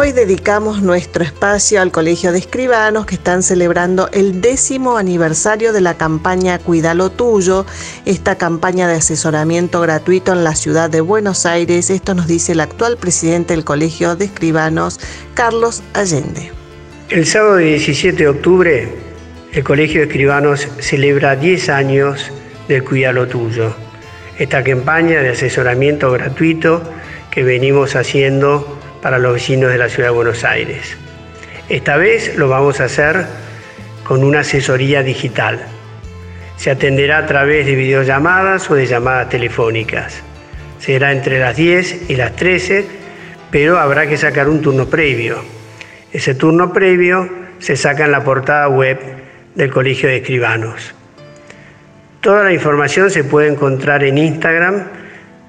Hoy dedicamos nuestro espacio al Colegio de Escribanos que están celebrando el décimo aniversario de la campaña Cuida lo Tuyo, esta campaña de asesoramiento gratuito en la ciudad de Buenos Aires. Esto nos dice el actual presidente del Colegio de Escribanos, Carlos Allende. El sábado 17 de octubre, el Colegio de Escribanos celebra 10 años de Cuida lo Tuyo, esta campaña de asesoramiento gratuito que venimos haciendo para los vecinos de la ciudad de Buenos Aires. Esta vez lo vamos a hacer con una asesoría digital. Se atenderá a través de videollamadas o de llamadas telefónicas. Será entre las 10 y las 13, pero habrá que sacar un turno previo. Ese turno previo se saca en la portada web del Colegio de Escribanos. Toda la información se puede encontrar en Instagram,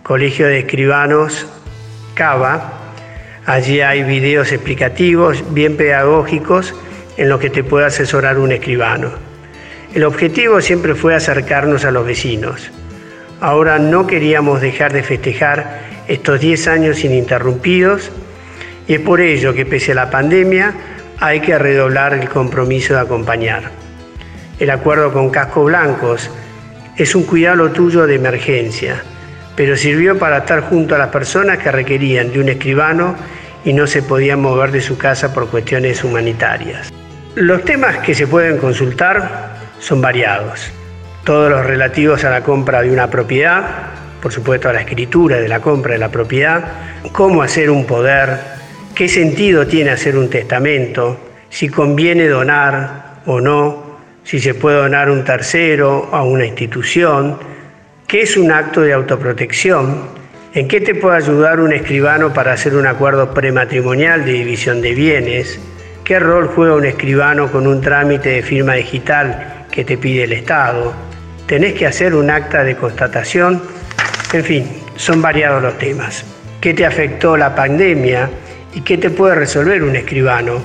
Colegio de Escribanos Cava, Allí hay videos explicativos, bien pedagógicos, en los que te puede asesorar un escribano. El objetivo siempre fue acercarnos a los vecinos. Ahora no queríamos dejar de festejar estos 10 años ininterrumpidos y es por ello que pese a la pandemia hay que redoblar el compromiso de acompañar. El acuerdo con Casco Blancos es un cuidado tuyo de emergencia, pero sirvió para estar junto a las personas que requerían de un escribano y no se podían mover de su casa por cuestiones humanitarias. Los temas que se pueden consultar son variados, todos los relativos a la compra de una propiedad, por supuesto a la escritura de la compra de la propiedad, cómo hacer un poder, qué sentido tiene hacer un testamento, si conviene donar o no, si se puede donar un tercero a una institución, qué es un acto de autoprotección, ¿En qué te puede ayudar un escribano para hacer un acuerdo prematrimonial de división de bienes? ¿Qué rol juega un escribano con un trámite de firma digital que te pide el Estado? ¿Tenés que hacer un acta de constatación? En fin, son variados los temas. ¿Qué te afectó la pandemia y qué te puede resolver un escribano?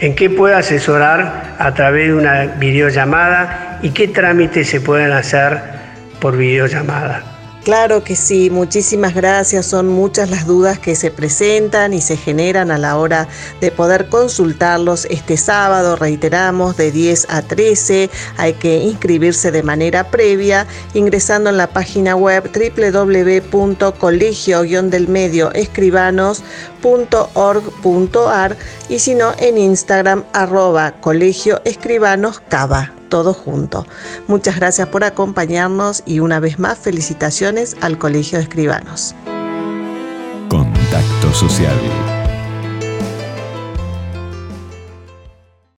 ¿En qué puede asesorar a través de una videollamada y qué trámites se pueden hacer por videollamada? Claro que sí, muchísimas gracias. Son muchas las dudas que se presentan y se generan a la hora de poder consultarlos este sábado, reiteramos, de 10 a 13. Hay que inscribirse de manera previa ingresando en la página web www.colegio-delmedioescribanos.org.ar y si no en Instagram arroba colegio escribanos cava todo junto. Muchas gracias por acompañarnos y una vez más felicitaciones al Colegio de Escribanos. Contacto Social